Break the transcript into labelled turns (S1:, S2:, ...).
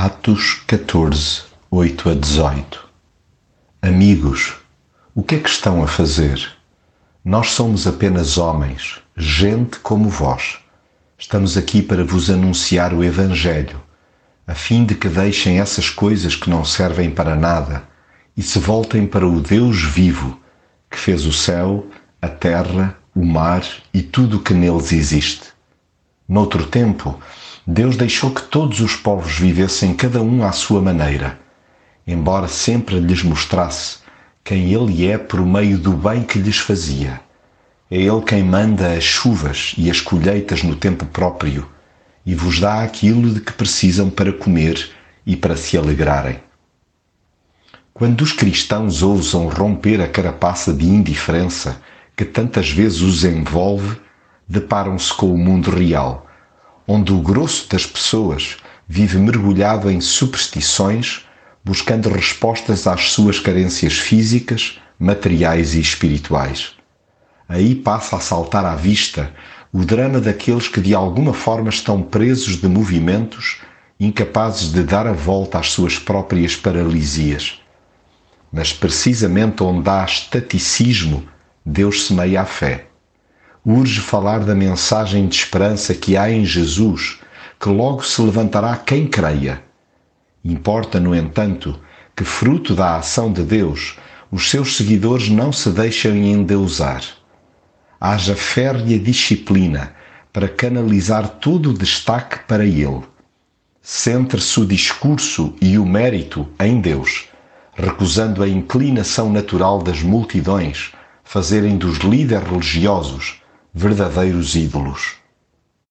S1: Atos 14, 8 a 18 Amigos, o que é que estão a fazer? Nós somos apenas homens, gente como vós. Estamos aqui para vos anunciar o Evangelho, a fim de que deixem essas coisas que não servem para nada e se voltem para o Deus vivo, que fez o céu, a terra, o mar e tudo o que neles existe. Noutro tempo, Deus deixou que todos os povos vivessem cada um à sua maneira, embora sempre lhes mostrasse quem Ele é por meio do bem que lhes fazia. É Ele quem manda as chuvas e as colheitas no tempo próprio e vos dá aquilo de que precisam para comer e para se alegrarem. Quando os cristãos ousam romper a carapaça de indiferença que tantas vezes os envolve, deparam-se com o mundo real, onde o grosso das pessoas vive mergulhado em superstições, buscando respostas às suas carências físicas, materiais e espirituais. Aí passa a saltar à vista o drama daqueles que de alguma forma estão presos de movimentos incapazes de dar a volta às suas próprias paralisias mas precisamente onde há estaticismo, Deus semeia a fé. Urge falar da mensagem de esperança que há em Jesus, que logo se levantará quem creia. Importa, no entanto, que, fruto da ação de Deus, os seus seguidores não se deixem endeusar. Haja férrea disciplina para canalizar todo o destaque para Ele. Centre-se o discurso e o mérito em Deus recusando a inclinação natural das multidões fazerem dos líderes religiosos verdadeiros ídolos.